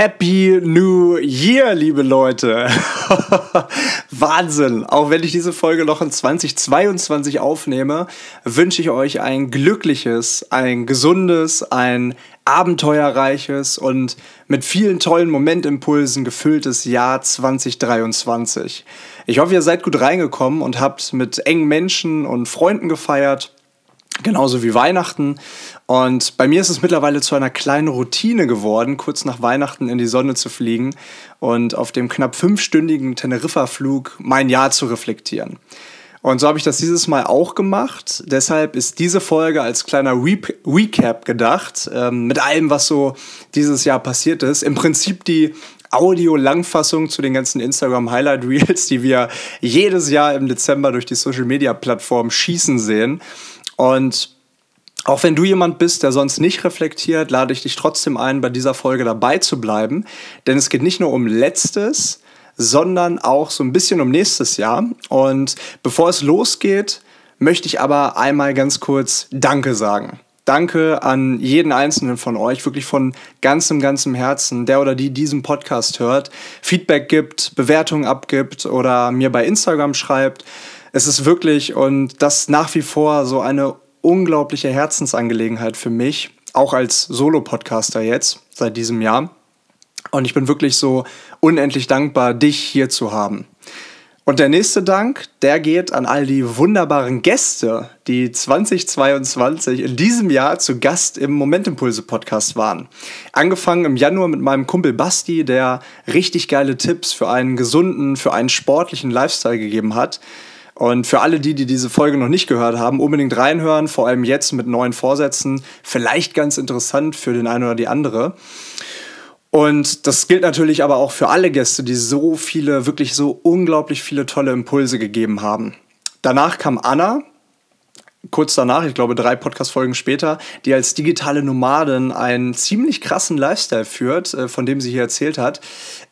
Happy New Year, liebe Leute. Wahnsinn. Auch wenn ich diese Folge noch in 2022 aufnehme, wünsche ich euch ein glückliches, ein gesundes, ein abenteuerreiches und mit vielen tollen Momentimpulsen gefülltes Jahr 2023. Ich hoffe, ihr seid gut reingekommen und habt mit engen Menschen und Freunden gefeiert Genauso wie Weihnachten. Und bei mir ist es mittlerweile zu einer kleinen Routine geworden, kurz nach Weihnachten in die Sonne zu fliegen und auf dem knapp fünfstündigen Teneriffa-Flug mein Jahr zu reflektieren. Und so habe ich das dieses Mal auch gemacht. Deshalb ist diese Folge als kleiner Re Recap gedacht, ähm, mit allem, was so dieses Jahr passiert ist. Im Prinzip die Audio-Langfassung zu den ganzen Instagram-Highlight-Reels, die wir jedes Jahr im Dezember durch die Social-Media-Plattform schießen sehen. Und auch wenn du jemand bist, der sonst nicht reflektiert, lade ich dich trotzdem ein, bei dieser Folge dabei zu bleiben. Denn es geht nicht nur um letztes, sondern auch so ein bisschen um nächstes Jahr. Und bevor es losgeht, möchte ich aber einmal ganz kurz Danke sagen. Danke an jeden einzelnen von euch, wirklich von ganzem, ganzem Herzen, der oder die diesen Podcast hört, Feedback gibt, Bewertungen abgibt oder mir bei Instagram schreibt. Es ist wirklich und das nach wie vor so eine unglaubliche Herzensangelegenheit für mich, auch als Solo-Podcaster jetzt seit diesem Jahr. Und ich bin wirklich so unendlich dankbar, dich hier zu haben. Und der nächste Dank, der geht an all die wunderbaren Gäste, die 2022 in diesem Jahr zu Gast im Momentimpulse Podcast waren. Angefangen im Januar mit meinem Kumpel Basti, der richtig geile Tipps für einen gesunden, für einen sportlichen Lifestyle gegeben hat. Und für alle die, die diese Folge noch nicht gehört haben, unbedingt reinhören, vor allem jetzt mit neuen Vorsätzen. Vielleicht ganz interessant für den einen oder die andere. Und das gilt natürlich aber auch für alle Gäste, die so viele, wirklich so unglaublich viele tolle Impulse gegeben haben. Danach kam Anna, kurz danach, ich glaube drei Podcast-Folgen später, die als digitale Nomadin einen ziemlich krassen Lifestyle führt, äh, von dem sie hier erzählt hat.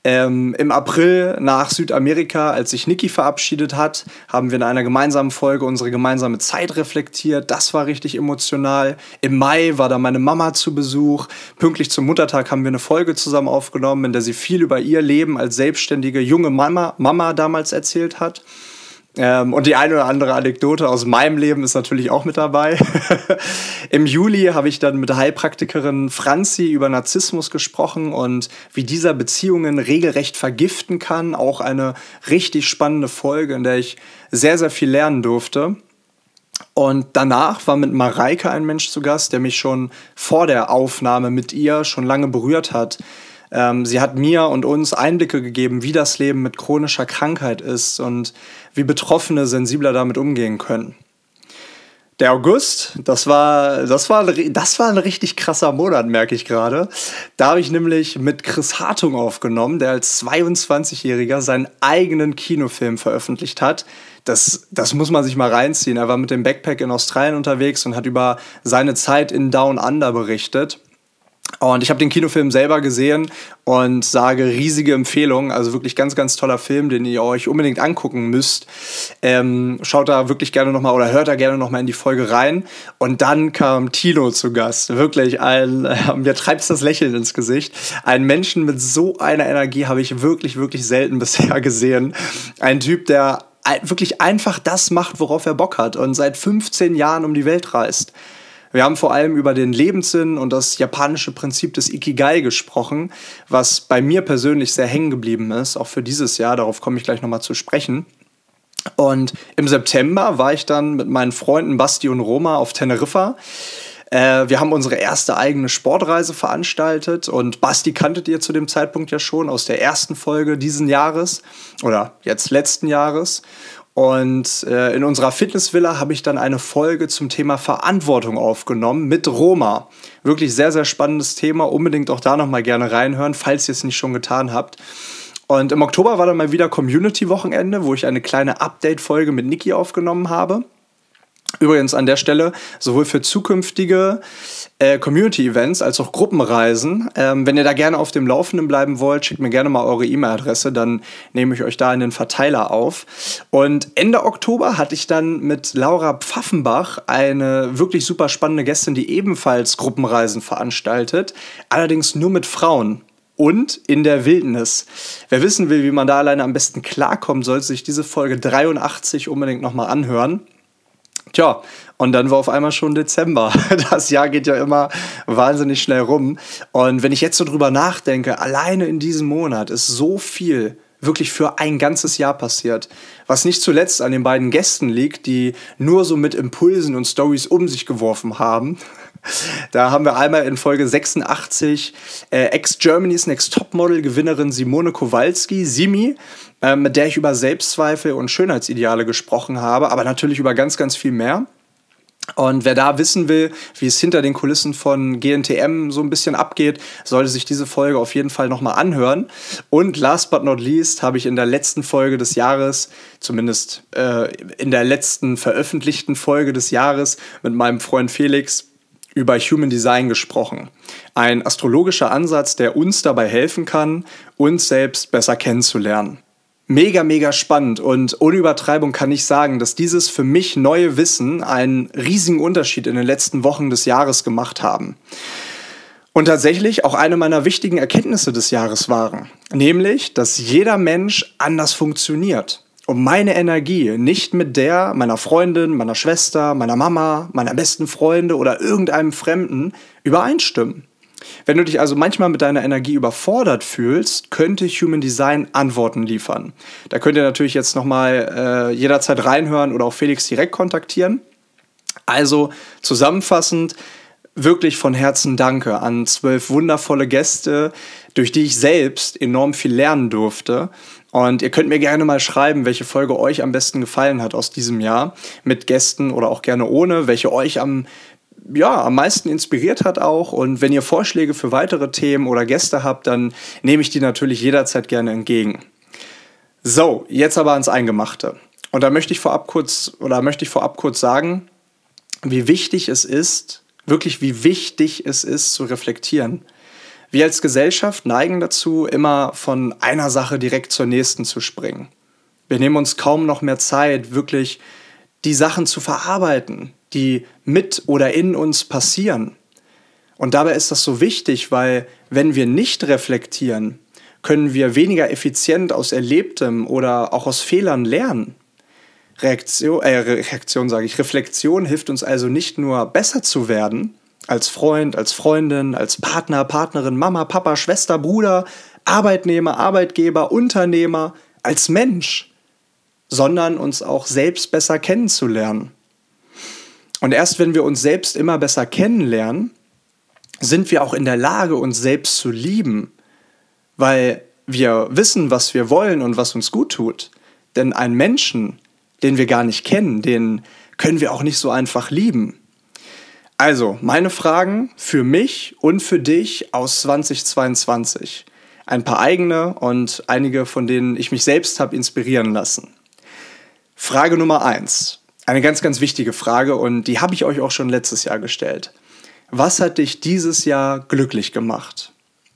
Ähm, Im April nach Südamerika, als sich Niki verabschiedet hat, haben wir in einer gemeinsamen Folge unsere gemeinsame Zeit reflektiert. Das war richtig emotional. Im Mai war da meine Mama zu Besuch. Pünktlich zum Muttertag haben wir eine Folge zusammen aufgenommen, in der sie viel über ihr Leben als selbstständige junge Mama, Mama damals erzählt hat. Ähm, und die eine oder andere Anekdote aus meinem Leben ist natürlich auch mit dabei. Im Juli habe ich dann mit Heilpraktikerin Franzi über Narzissmus gesprochen und wie dieser Beziehungen regelrecht vergiften kann. Auch eine richtig spannende Folge, in der ich sehr, sehr viel lernen durfte. Und danach war mit Mareike ein Mensch zu Gast, der mich schon vor der Aufnahme mit ihr schon lange berührt hat. Ähm, sie hat mir und uns Einblicke gegeben, wie das Leben mit chronischer Krankheit ist und wie Betroffene sensibler damit umgehen können. Der August, das war, das war, das war ein richtig krasser Monat, merke ich gerade. Da habe ich nämlich mit Chris Hartung aufgenommen, der als 22-Jähriger seinen eigenen Kinofilm veröffentlicht hat. Das, das muss man sich mal reinziehen. Er war mit dem Backpack in Australien unterwegs und hat über seine Zeit in Down Under berichtet. Und ich habe den Kinofilm selber gesehen und sage riesige Empfehlung. Also wirklich ganz, ganz toller Film, den ihr euch unbedingt angucken müsst. Ähm, schaut da wirklich gerne nochmal oder hört da gerne nochmal in die Folge rein. Und dann kam Tino zu Gast. Wirklich ein, äh, mir treibt das Lächeln ins Gesicht. Ein Menschen mit so einer Energie habe ich wirklich, wirklich selten bisher gesehen. Ein Typ, der wirklich einfach das macht, worauf er Bock hat und seit 15 Jahren um die Welt reist. Wir haben vor allem über den Lebenssinn und das japanische Prinzip des Ikigai gesprochen, was bei mir persönlich sehr hängen geblieben ist, auch für dieses Jahr. Darauf komme ich gleich nochmal zu sprechen. Und im September war ich dann mit meinen Freunden Basti und Roma auf Teneriffa. Äh, wir haben unsere erste eigene Sportreise veranstaltet und Basti kanntet ihr zu dem Zeitpunkt ja schon aus der ersten Folge diesen Jahres oder jetzt letzten Jahres. Und äh, in unserer Fitnessvilla habe ich dann eine Folge zum Thema Verantwortung aufgenommen mit Roma. Wirklich sehr, sehr spannendes Thema. Unbedingt auch da nochmal gerne reinhören, falls ihr es nicht schon getan habt. Und im Oktober war dann mal wieder Community-Wochenende, wo ich eine kleine Update-Folge mit Niki aufgenommen habe. Übrigens an der Stelle, sowohl für zukünftige äh, Community-Events als auch Gruppenreisen, ähm, wenn ihr da gerne auf dem Laufenden bleiben wollt, schickt mir gerne mal eure E-Mail-Adresse, dann nehme ich euch da in den Verteiler auf. Und Ende Oktober hatte ich dann mit Laura Pfaffenbach eine wirklich super spannende Gästin, die ebenfalls Gruppenreisen veranstaltet, allerdings nur mit Frauen und in der Wildnis. Wer wissen will, wie man da alleine am besten klarkommt, sollte sich diese Folge 83 unbedingt nochmal anhören. Tja, und dann war auf einmal schon Dezember. Das Jahr geht ja immer wahnsinnig schnell rum. Und wenn ich jetzt so drüber nachdenke, alleine in diesem Monat ist so viel wirklich für ein ganzes Jahr passiert. Was nicht zuletzt an den beiden Gästen liegt, die nur so mit Impulsen und Stories um sich geworfen haben. Da haben wir einmal in Folge 86 äh, Ex-Germany's Next Topmodel-Gewinnerin Simone Kowalski, Simi, äh, mit der ich über Selbstzweifel und Schönheitsideale gesprochen habe, aber natürlich über ganz, ganz viel mehr. Und wer da wissen will, wie es hinter den Kulissen von GNTM so ein bisschen abgeht, sollte sich diese Folge auf jeden Fall nochmal anhören. Und last but not least habe ich in der letzten Folge des Jahres, zumindest äh, in der letzten veröffentlichten Folge des Jahres, mit meinem Freund Felix über Human Design gesprochen. Ein astrologischer Ansatz, der uns dabei helfen kann, uns selbst besser kennenzulernen mega, mega spannend. Und ohne Übertreibung kann ich sagen, dass dieses für mich neue Wissen einen riesigen Unterschied in den letzten Wochen des Jahres gemacht haben. Und tatsächlich auch eine meiner wichtigen Erkenntnisse des Jahres waren. Nämlich, dass jeder Mensch anders funktioniert. Und meine Energie nicht mit der meiner Freundin, meiner Schwester, meiner Mama, meiner besten Freunde oder irgendeinem Fremden übereinstimmen. Wenn du dich also manchmal mit deiner Energie überfordert fühlst, könnte Human Design Antworten liefern. Da könnt ihr natürlich jetzt nochmal äh, jederzeit reinhören oder auch Felix direkt kontaktieren. Also zusammenfassend, wirklich von Herzen danke an zwölf wundervolle Gäste, durch die ich selbst enorm viel lernen durfte. Und ihr könnt mir gerne mal schreiben, welche Folge euch am besten gefallen hat aus diesem Jahr mit Gästen oder auch gerne ohne, welche euch am ja, am meisten inspiriert hat auch. Und wenn ihr Vorschläge für weitere Themen oder Gäste habt, dann nehme ich die natürlich jederzeit gerne entgegen. So, jetzt aber ans Eingemachte. Und da möchte ich vorab kurz oder möchte ich vorab kurz sagen, wie wichtig es ist, wirklich wie wichtig es ist zu reflektieren. Wir als Gesellschaft neigen dazu, immer von einer Sache direkt zur nächsten zu springen. Wir nehmen uns kaum noch mehr Zeit, wirklich die Sachen zu verarbeiten, die mit oder in uns passieren. Und dabei ist das so wichtig, weil wenn wir nicht reflektieren, können wir weniger effizient aus Erlebtem oder auch aus Fehlern lernen. Reaktion, äh, Reaktion sage ich, Reflexion hilft uns also nicht nur besser zu werden, als Freund, als Freundin, als Partner, Partnerin, Mama, Papa, Schwester, Bruder, Arbeitnehmer, Arbeitgeber, Unternehmer, als Mensch, sondern uns auch selbst besser kennenzulernen. Und erst wenn wir uns selbst immer besser kennenlernen, sind wir auch in der Lage, uns selbst zu lieben, weil wir wissen, was wir wollen und was uns gut tut. Denn einen Menschen, den wir gar nicht kennen, den können wir auch nicht so einfach lieben. Also, meine Fragen für mich und für dich aus 2022. Ein paar eigene und einige, von denen ich mich selbst habe inspirieren lassen. Frage Nummer eins. Eine ganz, ganz wichtige Frage und die habe ich euch auch schon letztes Jahr gestellt. Was hat dich dieses Jahr glücklich gemacht?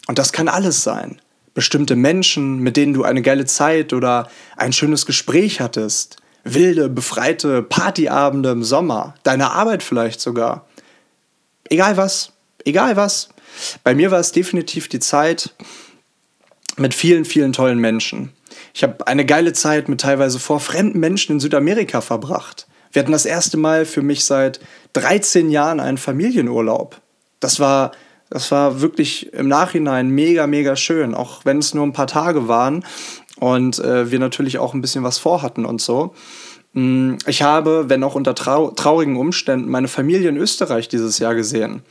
Und das kann alles sein. Bestimmte Menschen, mit denen du eine geile Zeit oder ein schönes Gespräch hattest. Wilde, befreite Partyabende im Sommer. Deine Arbeit vielleicht sogar. Egal was. Egal was. Bei mir war es definitiv die Zeit mit vielen, vielen tollen Menschen. Ich habe eine geile Zeit mit teilweise vor fremden Menschen in Südamerika verbracht. Wir hatten das erste Mal für mich seit 13 Jahren einen Familienurlaub. Das war, das war wirklich im Nachhinein mega, mega schön, auch wenn es nur ein paar Tage waren und äh, wir natürlich auch ein bisschen was vorhatten und so. Mm, ich habe, wenn auch unter trau traurigen Umständen, meine Familie in Österreich dieses Jahr gesehen.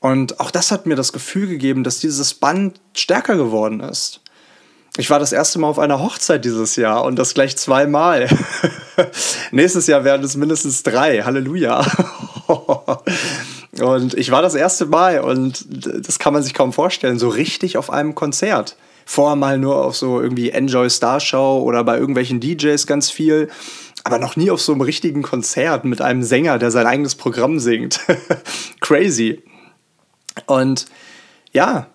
Und auch das hat mir das Gefühl gegeben, dass dieses Band stärker geworden ist. Ich war das erste Mal auf einer Hochzeit dieses Jahr und das gleich zweimal. Nächstes Jahr werden es mindestens drei. Halleluja. und ich war das erste Mal und das kann man sich kaum vorstellen, so richtig auf einem Konzert. Vorher mal nur auf so irgendwie Enjoy Star Show oder bei irgendwelchen DJs ganz viel, aber noch nie auf so einem richtigen Konzert mit einem Sänger, der sein eigenes Programm singt. Crazy. Und ja,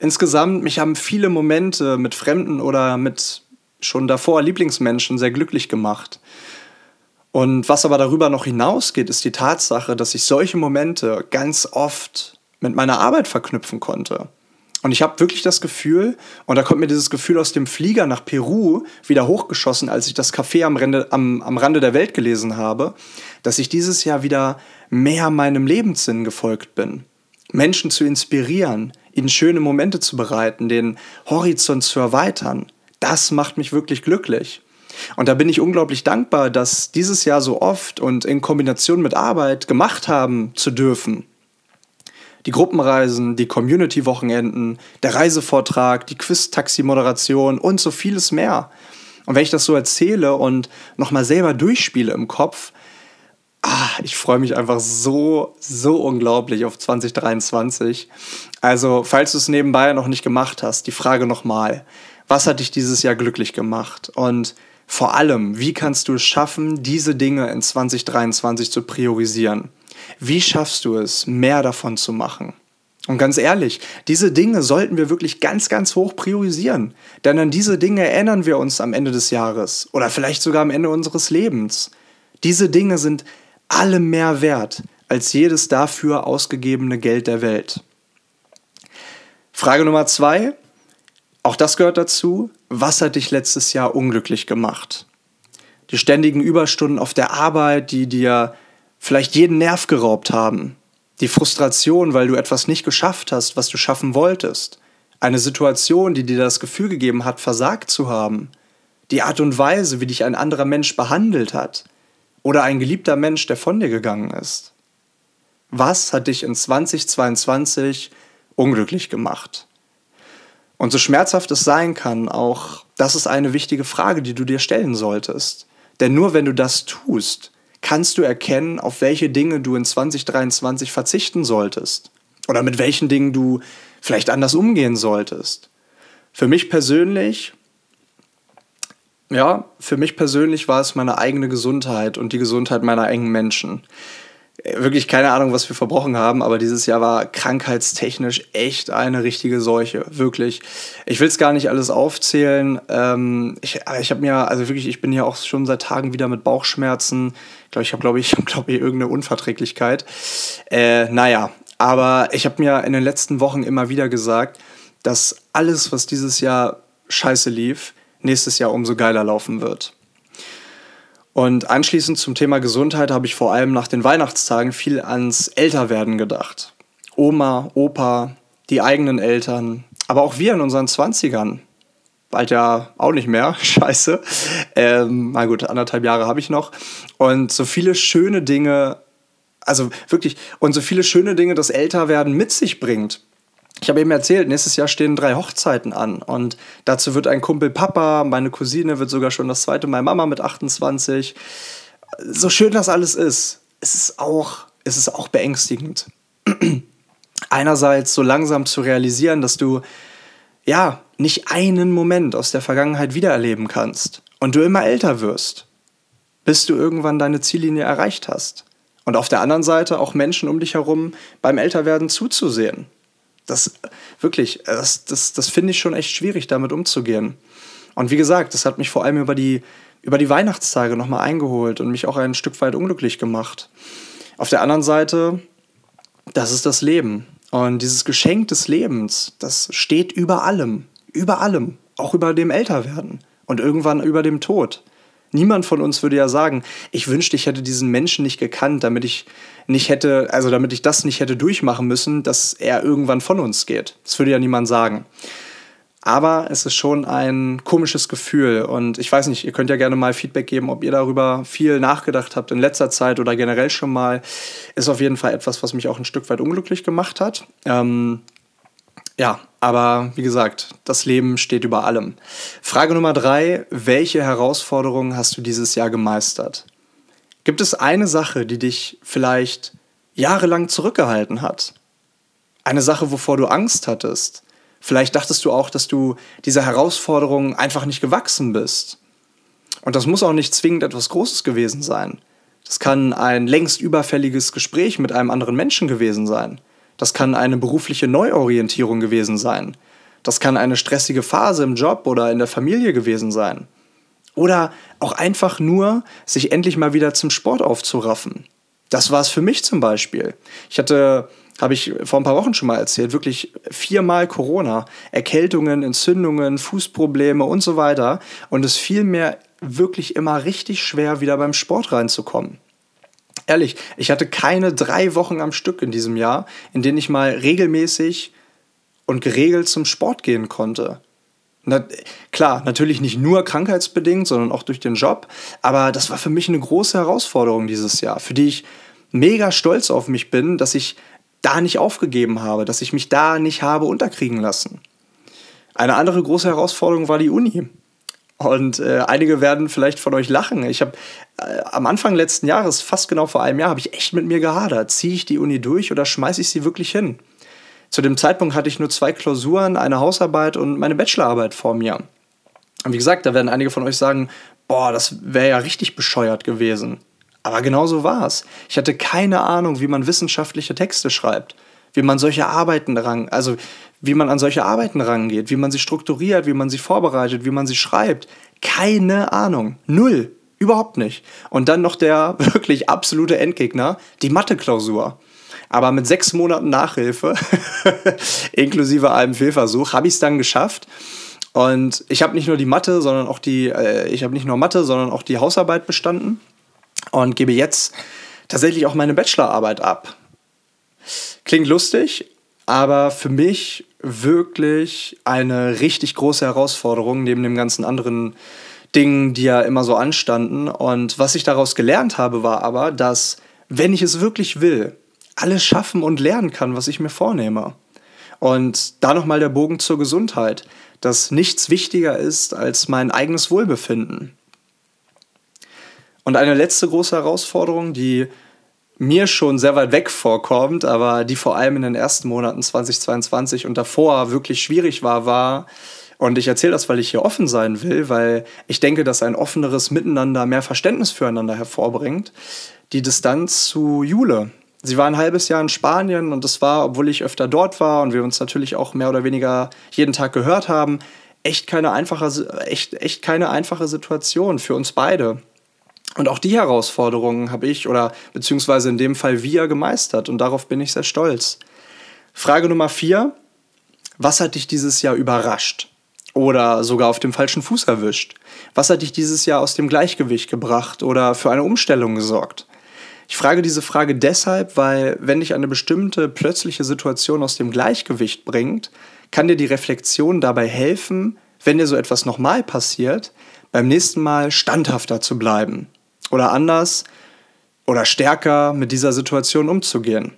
insgesamt, mich haben viele Momente mit Fremden oder mit schon davor Lieblingsmenschen sehr glücklich gemacht. Und was aber darüber noch hinausgeht, ist die Tatsache, dass ich solche Momente ganz oft mit meiner Arbeit verknüpfen konnte. Und ich habe wirklich das Gefühl, und da kommt mir dieses Gefühl aus dem Flieger nach Peru wieder hochgeschossen, als ich das Café am Rande, am, am Rande der Welt gelesen habe, dass ich dieses Jahr wieder mehr meinem Lebenssinn gefolgt bin. Menschen zu inspirieren, ihnen schöne Momente zu bereiten, den Horizont zu erweitern. Das macht mich wirklich glücklich. Und da bin ich unglaublich dankbar, dass dieses Jahr so oft und in Kombination mit Arbeit gemacht haben zu dürfen die Gruppenreisen, die Community-Wochenenden, der Reisevortrag, die Quiz-Taxi-Moderation und so vieles mehr. Und wenn ich das so erzähle und nochmal selber durchspiele im Kopf, ah, ich freue mich einfach so, so unglaublich auf 2023. Also, falls du es nebenbei noch nicht gemacht hast, die Frage nochmal, was hat dich dieses Jahr glücklich gemacht? Und vor allem, wie kannst du es schaffen, diese Dinge in 2023 zu priorisieren? Wie schaffst du es, mehr davon zu machen? Und ganz ehrlich, diese Dinge sollten wir wirklich ganz, ganz hoch priorisieren. Denn an diese Dinge erinnern wir uns am Ende des Jahres oder vielleicht sogar am Ende unseres Lebens. Diese Dinge sind alle mehr wert als jedes dafür ausgegebene Geld der Welt. Frage Nummer zwei, auch das gehört dazu. Was hat dich letztes Jahr unglücklich gemacht? Die ständigen Überstunden auf der Arbeit, die dir vielleicht jeden Nerv geraubt haben. Die Frustration, weil du etwas nicht geschafft hast, was du schaffen wolltest. Eine Situation, die dir das Gefühl gegeben hat, versagt zu haben. Die Art und Weise, wie dich ein anderer Mensch behandelt hat. Oder ein geliebter Mensch, der von dir gegangen ist. Was hat dich in 2022 unglücklich gemacht? Und so schmerzhaft es sein kann, auch das ist eine wichtige Frage, die du dir stellen solltest. Denn nur wenn du das tust, kannst du erkennen, auf welche Dinge du in 2023 verzichten solltest oder mit welchen Dingen du vielleicht anders umgehen solltest. Für mich persönlich, ja, für mich persönlich war es meine eigene Gesundheit und die Gesundheit meiner engen Menschen wirklich keine Ahnung, was wir verbrochen haben, aber dieses Jahr war krankheitstechnisch echt eine richtige Seuche. Wirklich. Ich will es gar nicht alles aufzählen. Ähm, ich ich habe mir, also wirklich, ich bin ja auch schon seit Tagen wieder mit Bauchschmerzen. Ich glaube, ich habe, glaube ich, glaube ich, irgendeine Unverträglichkeit. Äh, naja, aber ich habe mir in den letzten Wochen immer wieder gesagt, dass alles, was dieses Jahr scheiße lief, nächstes Jahr umso geiler laufen wird. Und anschließend zum Thema Gesundheit habe ich vor allem nach den Weihnachtstagen viel ans Älterwerden gedacht. Oma, Opa, die eigenen Eltern, aber auch wir in unseren Zwanzigern. Bald ja auch nicht mehr, scheiße. Ähm, na gut, anderthalb Jahre habe ich noch. Und so viele schöne Dinge, also wirklich, und so viele schöne Dinge das Älterwerden mit sich bringt ich habe eben erzählt, nächstes Jahr stehen drei Hochzeiten an und dazu wird ein Kumpel Papa, meine Cousine wird sogar schon das zweite Mal Mama mit 28. So schön das alles ist, es ist auch, es ist auch beängstigend. Einerseits so langsam zu realisieren, dass du ja nicht einen Moment aus der Vergangenheit wiedererleben kannst und du immer älter wirst, bis du irgendwann deine Ziellinie erreicht hast. Und auf der anderen Seite auch Menschen um dich herum beim Älterwerden zuzusehen das wirklich, das, das, das finde ich schon echt schwierig, damit umzugehen. Und wie gesagt, das hat mich vor allem über die, über die Weihnachtstage nochmal eingeholt und mich auch ein Stück weit unglücklich gemacht. Auf der anderen Seite, das ist das Leben. Und dieses Geschenk des Lebens, das steht über allem. Über allem. Auch über dem Älterwerden. Und irgendwann über dem Tod. Niemand von uns würde ja sagen, ich wünschte, ich hätte diesen Menschen nicht gekannt, damit ich nicht hätte, also damit ich das nicht hätte durchmachen müssen, dass er irgendwann von uns geht. Das würde ja niemand sagen. Aber es ist schon ein komisches Gefühl und ich weiß nicht, ihr könnt ja gerne mal Feedback geben, ob ihr darüber viel nachgedacht habt in letzter Zeit oder generell schon mal. Ist auf jeden Fall etwas, was mich auch ein Stück weit unglücklich gemacht hat. Ähm, ja, aber wie gesagt, das Leben steht über allem. Frage Nummer drei: Welche Herausforderungen hast du dieses Jahr gemeistert? Gibt es eine Sache, die dich vielleicht jahrelang zurückgehalten hat? Eine Sache, wovor du Angst hattest? Vielleicht dachtest du auch, dass du dieser Herausforderung einfach nicht gewachsen bist. Und das muss auch nicht zwingend etwas Großes gewesen sein. Das kann ein längst überfälliges Gespräch mit einem anderen Menschen gewesen sein. Das kann eine berufliche Neuorientierung gewesen sein. Das kann eine stressige Phase im Job oder in der Familie gewesen sein. Oder auch einfach nur, sich endlich mal wieder zum Sport aufzuraffen. Das war es für mich zum Beispiel. Ich hatte habe ich vor ein paar Wochen schon mal erzählt, wirklich viermal Corona, Erkältungen, Entzündungen, Fußprobleme und so weiter. Und es fiel mir wirklich immer richtig schwer, wieder beim Sport reinzukommen. Ehrlich, ich hatte keine drei Wochen am Stück in diesem Jahr, in denen ich mal regelmäßig und geregelt zum Sport gehen konnte. Na, klar, natürlich nicht nur krankheitsbedingt, sondern auch durch den Job. Aber das war für mich eine große Herausforderung dieses Jahr, für die ich mega stolz auf mich bin, dass ich da nicht aufgegeben habe, dass ich mich da nicht habe unterkriegen lassen. Eine andere große Herausforderung war die Uni. Und äh, einige werden vielleicht von euch lachen. Ich habe äh, am Anfang letzten Jahres, fast genau vor einem Jahr, habe ich echt mit mir gehadert. Ziehe ich die Uni durch oder schmeiße ich sie wirklich hin? Zu dem Zeitpunkt hatte ich nur zwei Klausuren, eine Hausarbeit und meine Bachelorarbeit vor mir. Und wie gesagt, da werden einige von euch sagen, boah, das wäre ja richtig bescheuert gewesen. Aber genau so war es. Ich hatte keine Ahnung, wie man wissenschaftliche Texte schreibt, wie man solche Arbeiten rang, also wie man an solche Arbeiten rangeht, wie man sie strukturiert, wie man sie vorbereitet, wie man sie schreibt. Keine Ahnung. Null. Überhaupt nicht. Und dann noch der wirklich absolute Endgegner, die Mathe-Klausur. Aber mit sechs Monaten Nachhilfe, inklusive einem Fehlversuch, habe ich es dann geschafft. Und ich habe nicht nur die Mathe, sondern auch die, äh, ich habe nicht nur Mathe, sondern auch die Hausarbeit bestanden und gebe jetzt tatsächlich auch meine Bachelorarbeit ab. Klingt lustig, aber für mich wirklich eine richtig große Herausforderung neben dem ganzen anderen Dingen, die ja immer so anstanden. Und was ich daraus gelernt habe, war aber, dass wenn ich es wirklich will, alles schaffen und lernen kann, was ich mir vornehme. Und da nochmal der Bogen zur Gesundheit, dass nichts wichtiger ist als mein eigenes Wohlbefinden. Und eine letzte große Herausforderung, die mir schon sehr weit weg vorkommt, aber die vor allem in den ersten Monaten 2022 und davor wirklich schwierig war, war, und ich erzähle das, weil ich hier offen sein will, weil ich denke, dass ein offeneres Miteinander mehr Verständnis füreinander hervorbringt, die Distanz zu Jule. Sie war ein halbes Jahr in Spanien und das war, obwohl ich öfter dort war und wir uns natürlich auch mehr oder weniger jeden Tag gehört haben, echt keine einfache, echt, echt keine einfache Situation für uns beide. Und auch die Herausforderungen habe ich oder beziehungsweise in dem Fall wir gemeistert und darauf bin ich sehr stolz. Frage Nummer vier. Was hat dich dieses Jahr überrascht? Oder sogar auf dem falschen Fuß erwischt? Was hat dich dieses Jahr aus dem Gleichgewicht gebracht oder für eine Umstellung gesorgt? Ich frage diese Frage deshalb, weil wenn dich eine bestimmte plötzliche Situation aus dem Gleichgewicht bringt, kann dir die Reflexion dabei helfen, wenn dir so etwas nochmal passiert, beim nächsten Mal standhafter zu bleiben oder anders oder stärker mit dieser Situation umzugehen.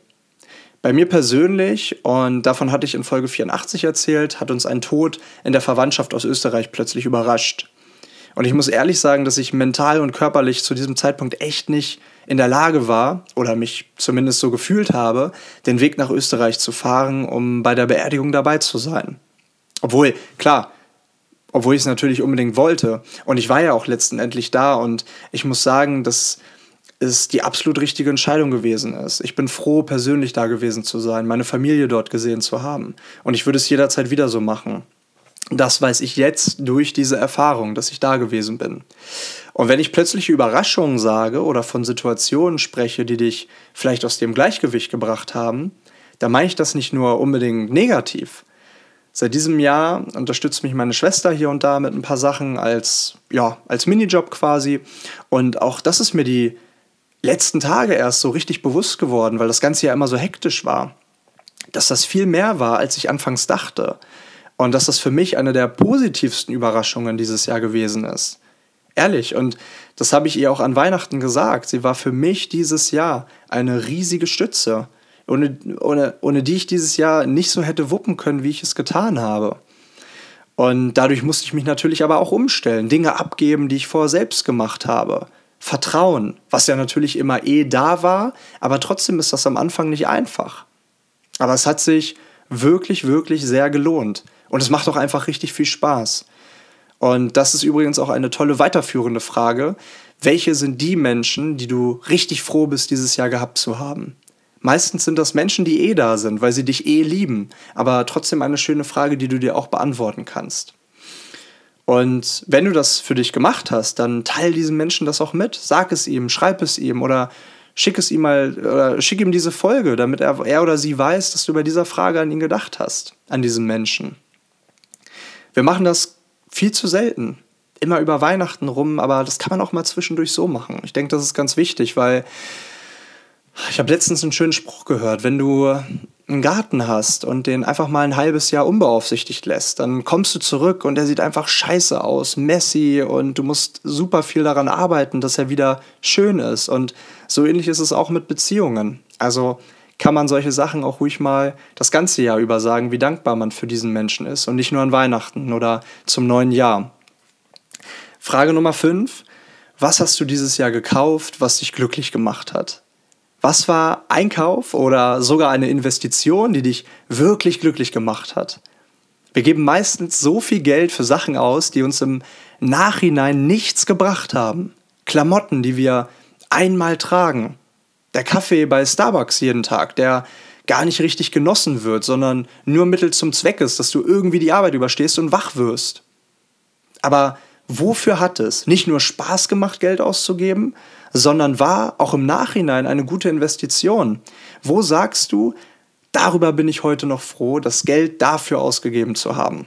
Bei mir persönlich, und davon hatte ich in Folge 84 erzählt, hat uns ein Tod in der Verwandtschaft aus Österreich plötzlich überrascht. Und ich muss ehrlich sagen, dass ich mental und körperlich zu diesem Zeitpunkt echt nicht in der Lage war, oder mich zumindest so gefühlt habe, den Weg nach Österreich zu fahren, um bei der Beerdigung dabei zu sein. Obwohl, klar, obwohl ich es natürlich unbedingt wollte. Und ich war ja auch letztendlich da und ich muss sagen, dass es die absolut richtige Entscheidung gewesen ist. Ich bin froh, persönlich da gewesen zu sein, meine Familie dort gesehen zu haben. Und ich würde es jederzeit wieder so machen. Das weiß ich jetzt durch diese Erfahrung, dass ich da gewesen bin. Und wenn ich plötzliche Überraschungen sage oder von Situationen spreche, die dich vielleicht aus dem Gleichgewicht gebracht haben, dann meine ich das nicht nur unbedingt negativ, Seit diesem Jahr unterstützt mich meine Schwester hier und da mit ein paar Sachen als, ja, als Minijob quasi. Und auch das ist mir die letzten Tage erst so richtig bewusst geworden, weil das Ganze ja immer so hektisch war. Dass das viel mehr war, als ich anfangs dachte. Und dass das für mich eine der positivsten Überraschungen dieses Jahr gewesen ist. Ehrlich, und das habe ich ihr auch an Weihnachten gesagt. Sie war für mich dieses Jahr eine riesige Stütze ohne, ohne, ohne die ich dieses Jahr nicht so hätte wuppen können, wie ich es getan habe. Und dadurch musste ich mich natürlich aber auch umstellen, Dinge abgeben, die ich vorher selbst gemacht habe. Vertrauen, was ja natürlich immer eh da war, aber trotzdem ist das am Anfang nicht einfach. Aber es hat sich wirklich, wirklich sehr gelohnt. Und es macht auch einfach richtig viel Spaß. Und das ist übrigens auch eine tolle weiterführende Frage. Welche sind die Menschen, die du richtig froh bist, dieses Jahr gehabt zu haben? Meistens sind das Menschen, die eh da sind, weil sie dich eh lieben. Aber trotzdem eine schöne Frage, die du dir auch beantworten kannst. Und wenn du das für dich gemacht hast, dann teile diesem Menschen das auch mit. Sag es ihm, schreib es ihm oder schick es ihm mal oder schick ihm diese Folge, damit er, er oder sie weiß, dass du bei dieser Frage an ihn gedacht hast, an diesen Menschen. Wir machen das viel zu selten. Immer über Weihnachten rum, aber das kann man auch mal zwischendurch so machen. Ich denke, das ist ganz wichtig, weil ich habe letztens einen schönen Spruch gehört. Wenn du einen Garten hast und den einfach mal ein halbes Jahr unbeaufsichtigt lässt, dann kommst du zurück und der sieht einfach scheiße aus, messy und du musst super viel daran arbeiten, dass er wieder schön ist. Und so ähnlich ist es auch mit Beziehungen. Also kann man solche Sachen auch ruhig mal das ganze Jahr über sagen, wie dankbar man für diesen Menschen ist und nicht nur an Weihnachten oder zum neuen Jahr. Frage Nummer 5. Was hast du dieses Jahr gekauft, was dich glücklich gemacht hat? Was war Einkauf oder sogar eine Investition, die dich wirklich glücklich gemacht hat? Wir geben meistens so viel Geld für Sachen aus, die uns im Nachhinein nichts gebracht haben. Klamotten, die wir einmal tragen. Der Kaffee bei Starbucks jeden Tag, der gar nicht richtig genossen wird, sondern nur Mittel zum Zweck ist, dass du irgendwie die Arbeit überstehst und wach wirst. Aber wofür hat es nicht nur Spaß gemacht, Geld auszugeben, sondern war auch im Nachhinein eine gute Investition? Wo sagst du, darüber bin ich heute noch froh, das Geld dafür ausgegeben zu haben?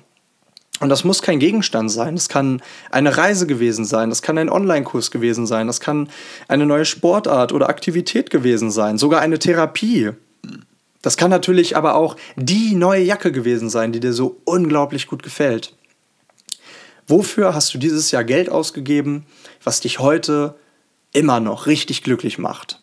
Und das muss kein Gegenstand sein. Das kann eine Reise gewesen sein. Das kann ein Online-Kurs gewesen sein. Das kann eine neue Sportart oder Aktivität gewesen sein. Sogar eine Therapie. Das kann natürlich aber auch die neue Jacke gewesen sein, die dir so unglaublich gut gefällt. Wofür hast du dieses Jahr Geld ausgegeben, was dich heute immer noch richtig glücklich macht?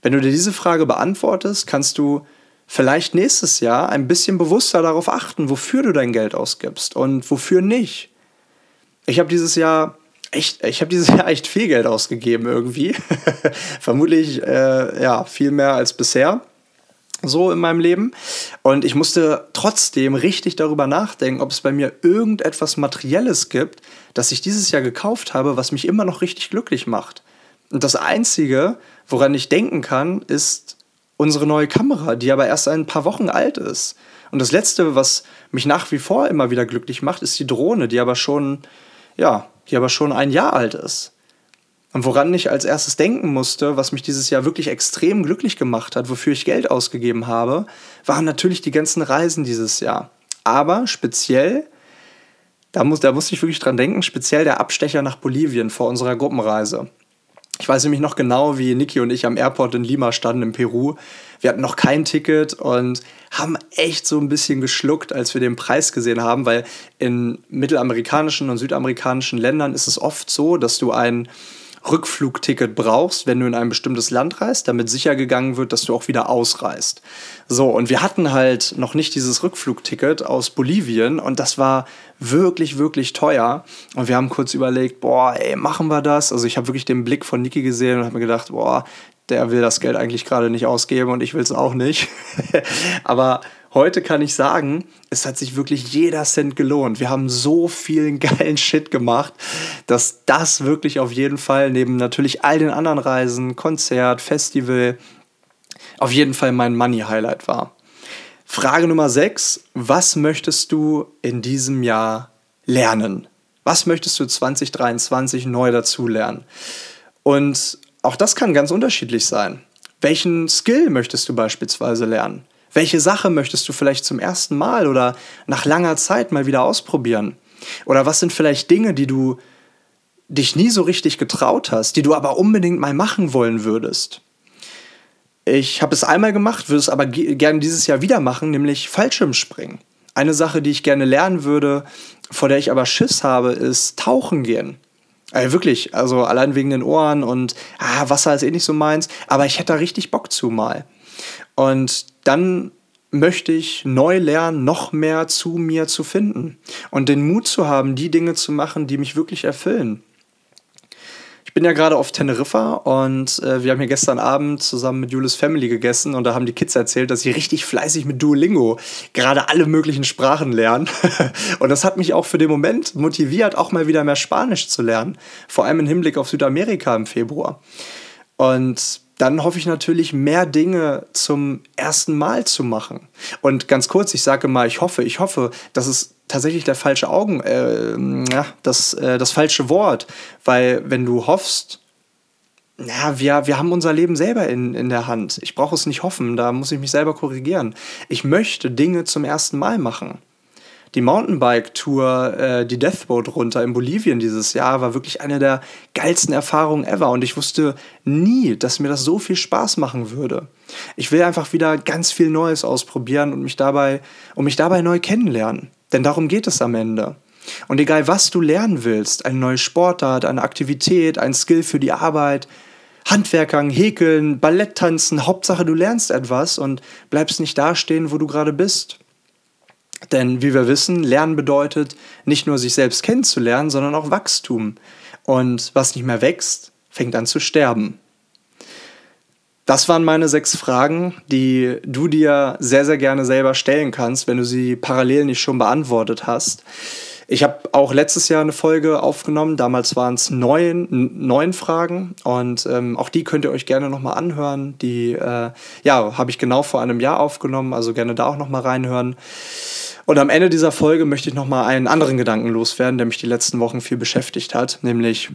Wenn du dir diese Frage beantwortest, kannst du vielleicht nächstes Jahr ein bisschen bewusster darauf achten, wofür du dein Geld ausgibst und wofür nicht. Ich habe dieses Jahr echt, ich habe dieses Jahr echt viel Geld ausgegeben irgendwie. Vermutlich äh, ja viel mehr als bisher so in meinem Leben. Und ich musste trotzdem richtig darüber nachdenken, ob es bei mir irgendetwas Materielles gibt, das ich dieses Jahr gekauft habe, was mich immer noch richtig glücklich macht. Und das Einzige, woran ich denken kann, ist unsere neue Kamera, die aber erst ein paar Wochen alt ist. Und das Letzte, was mich nach wie vor immer wieder glücklich macht, ist die Drohne, die aber schon, ja, die aber schon ein Jahr alt ist. Und woran ich als erstes denken musste, was mich dieses Jahr wirklich extrem glücklich gemacht hat, wofür ich Geld ausgegeben habe, waren natürlich die ganzen Reisen dieses Jahr. Aber speziell, da, muss, da musste ich wirklich dran denken, speziell der Abstecher nach Bolivien vor unserer Gruppenreise. Ich weiß nämlich noch genau, wie Niki und ich am Airport in Lima standen in Peru. Wir hatten noch kein Ticket und haben echt so ein bisschen geschluckt, als wir den Preis gesehen haben, weil in mittelamerikanischen und südamerikanischen Ländern ist es oft so, dass du ein Rückflugticket brauchst, wenn du in ein bestimmtes Land reist, damit sicher gegangen wird, dass du auch wieder ausreist. So, und wir hatten halt noch nicht dieses Rückflugticket aus Bolivien und das war wirklich, wirklich teuer. Und wir haben kurz überlegt, boah, ey, machen wir das? Also ich habe wirklich den Blick von Niki gesehen und habe mir gedacht, boah, der will das Geld eigentlich gerade nicht ausgeben und ich will es auch nicht. Aber heute kann ich sagen, es hat sich wirklich jeder Cent gelohnt. Wir haben so vielen geilen Shit gemacht, dass das wirklich auf jeden Fall neben natürlich all den anderen Reisen, Konzert, Festival, auf jeden Fall mein Money-Highlight war. Frage Nummer 6. Was möchtest du in diesem Jahr lernen? Was möchtest du 2023 neu dazulernen? Und auch das kann ganz unterschiedlich sein. Welchen Skill möchtest du beispielsweise lernen? Welche Sache möchtest du vielleicht zum ersten Mal oder nach langer Zeit mal wieder ausprobieren? Oder was sind vielleicht Dinge, die du dich nie so richtig getraut hast, die du aber unbedingt mal machen wollen würdest? Ich habe es einmal gemacht, würde es aber gerne dieses Jahr wieder machen, nämlich Fallschirmspringen. Eine Sache, die ich gerne lernen würde, vor der ich aber Schiss habe, ist Tauchen gehen. Also wirklich, also allein wegen den Ohren und ah, Wasser ist eh nicht so meins, aber ich hätte da richtig Bock zu mal. Und dann möchte ich neu lernen, noch mehr zu mir zu finden und den Mut zu haben, die Dinge zu machen, die mich wirklich erfüllen bin ja gerade auf Teneriffa und äh, wir haben hier gestern Abend zusammen mit Julis Family gegessen und da haben die Kids erzählt, dass sie richtig fleißig mit Duolingo gerade alle möglichen Sprachen lernen. und das hat mich auch für den Moment motiviert, auch mal wieder mehr Spanisch zu lernen. Vor allem im Hinblick auf Südamerika im Februar. Und dann hoffe ich natürlich, mehr Dinge zum ersten Mal zu machen. Und ganz kurz, ich sage mal, ich hoffe, ich hoffe, dass es tatsächlich der falsche Augen, äh, das, äh, das falsche Wort. Weil wenn du hoffst, ja, wir, wir haben unser Leben selber in, in der Hand. Ich brauche es nicht hoffen, da muss ich mich selber korrigieren. Ich möchte Dinge zum ersten Mal machen. Die Mountainbike-Tour, äh, die Deathboat runter in Bolivien dieses Jahr, war wirklich eine der geilsten Erfahrungen ever. Und ich wusste nie, dass mir das so viel Spaß machen würde. Ich will einfach wieder ganz viel Neues ausprobieren und mich dabei, und mich dabei neu kennenlernen. Denn darum geht es am Ende. Und egal was du lernen willst, eine neue Sportart, eine Aktivität, ein Skill für die Arbeit, Handwerkern, Häkeln, Ballett tanzen, Hauptsache du lernst etwas und bleibst nicht dastehen, wo du gerade bist. Denn wie wir wissen, Lernen bedeutet nicht nur sich selbst kennenzulernen, sondern auch Wachstum. Und was nicht mehr wächst, fängt an zu sterben. Das waren meine sechs Fragen, die du dir sehr, sehr gerne selber stellen kannst, wenn du sie parallel nicht schon beantwortet hast. Ich habe auch letztes Jahr eine Folge aufgenommen. Damals waren es neun, neun Fragen und ähm, auch die könnt ihr euch gerne nochmal anhören. Die äh, ja, habe ich genau vor einem Jahr aufgenommen, also gerne da auch nochmal reinhören. Und am Ende dieser Folge möchte ich nochmal einen anderen Gedanken loswerden, der mich die letzten Wochen viel beschäftigt hat, nämlich,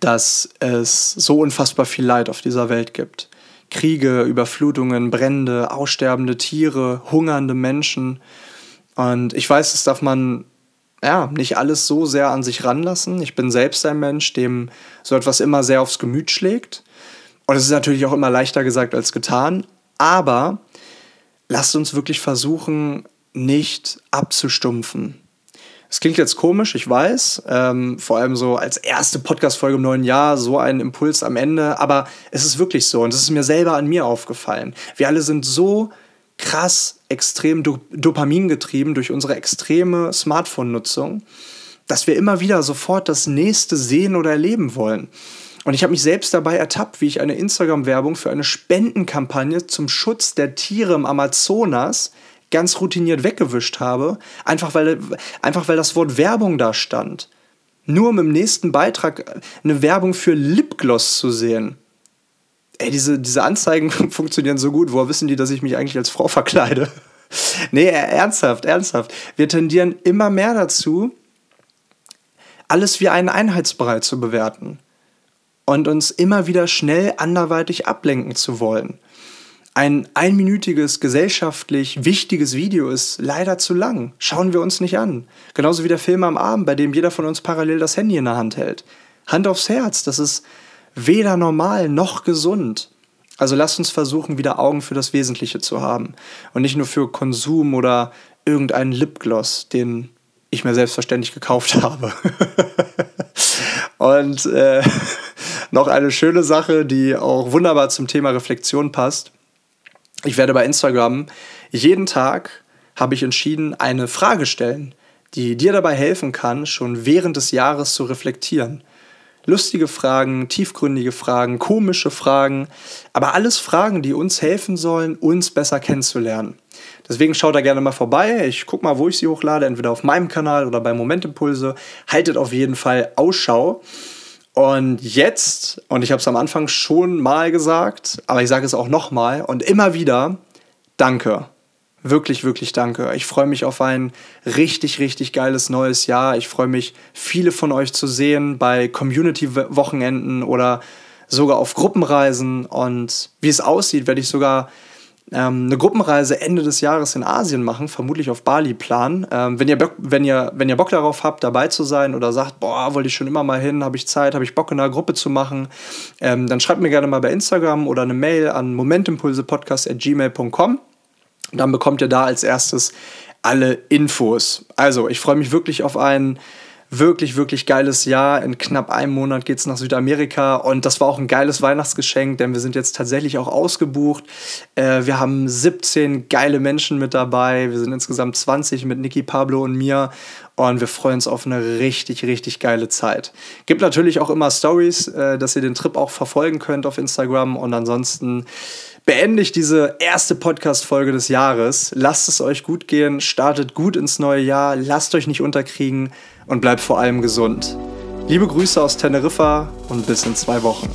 dass es so unfassbar viel Leid auf dieser Welt gibt. Kriege, Überflutungen, Brände, aussterbende Tiere, hungernde Menschen. Und ich weiß, das darf man ja, nicht alles so sehr an sich ranlassen. Ich bin selbst ein Mensch, dem so etwas immer sehr aufs Gemüt schlägt. Und es ist natürlich auch immer leichter gesagt als getan. Aber lasst uns wirklich versuchen, nicht abzustumpfen. Es klingt jetzt komisch, ich weiß. Ähm, vor allem so als erste Podcast-Folge im neuen Jahr, so ein Impuls am Ende. Aber es ist wirklich so. Und es ist mir selber an mir aufgefallen. Wir alle sind so krass extrem Do Dopamin getrieben durch unsere extreme Smartphone-Nutzung, dass wir immer wieder sofort das nächste sehen oder erleben wollen. Und ich habe mich selbst dabei ertappt, wie ich eine Instagram-Werbung für eine Spendenkampagne zum Schutz der Tiere im Amazonas ganz routiniert weggewischt habe, einfach weil, einfach weil das Wort Werbung da stand. Nur um im nächsten Beitrag eine Werbung für Lipgloss zu sehen ey, diese, diese Anzeigen funktionieren so gut, woher wissen die, dass ich mich eigentlich als Frau verkleide? nee, ernsthaft, ernsthaft. Wir tendieren immer mehr dazu, alles wie einen Einheitsbrei zu bewerten und uns immer wieder schnell anderweitig ablenken zu wollen. Ein einminütiges, gesellschaftlich wichtiges Video ist leider zu lang. Schauen wir uns nicht an. Genauso wie der Film am Abend, bei dem jeder von uns parallel das Handy in der Hand hält. Hand aufs Herz, das ist weder normal noch gesund. Also lasst uns versuchen, wieder Augen für das Wesentliche zu haben und nicht nur für Konsum oder irgendeinen Lipgloss, den ich mir selbstverständlich gekauft habe. und äh, noch eine schöne Sache, die auch wunderbar zum Thema Reflexion passt. Ich werde bei Instagram jeden Tag, habe ich entschieden, eine Frage stellen, die dir dabei helfen kann, schon während des Jahres zu reflektieren lustige Fragen, tiefgründige Fragen, komische Fragen, aber alles Fragen, die uns helfen sollen, uns besser kennenzulernen. Deswegen schaut da gerne mal vorbei. Ich gucke mal, wo ich sie hochlade, entweder auf meinem Kanal oder bei Momentimpulse. Haltet auf jeden Fall Ausschau. Und jetzt, und ich habe es am Anfang schon mal gesagt, aber ich sage es auch nochmal und immer wieder, danke. Wirklich, wirklich danke. Ich freue mich auf ein richtig, richtig geiles neues Jahr. Ich freue mich, viele von euch zu sehen bei Community-Wochenenden oder sogar auf Gruppenreisen. Und wie es aussieht, werde ich sogar ähm, eine Gruppenreise Ende des Jahres in Asien machen, vermutlich auf Bali planen. Ähm, wenn, ihr wenn, ihr, wenn ihr Bock darauf habt, dabei zu sein oder sagt, boah, wollte ich schon immer mal hin, habe ich Zeit, habe ich Bock in einer Gruppe zu machen, ähm, dann schreibt mir gerne mal bei Instagram oder eine Mail an momentimpulsepodcast.gmail.com. Dann bekommt ihr da als erstes alle Infos. Also, ich freue mich wirklich auf ein wirklich, wirklich geiles Jahr. In knapp einem Monat geht es nach Südamerika und das war auch ein geiles Weihnachtsgeschenk, denn wir sind jetzt tatsächlich auch ausgebucht. Äh, wir haben 17 geile Menschen mit dabei. Wir sind insgesamt 20 mit Niki, Pablo und mir und wir freuen uns auf eine richtig, richtig geile Zeit. Gibt natürlich auch immer Stories, äh, dass ihr den Trip auch verfolgen könnt auf Instagram und ansonsten beende ich diese erste Podcast-Folge des Jahres. Lasst es euch gut gehen, startet gut ins neue Jahr, lasst euch nicht unterkriegen und bleibt vor allem gesund. Liebe Grüße aus Teneriffa und bis in zwei Wochen.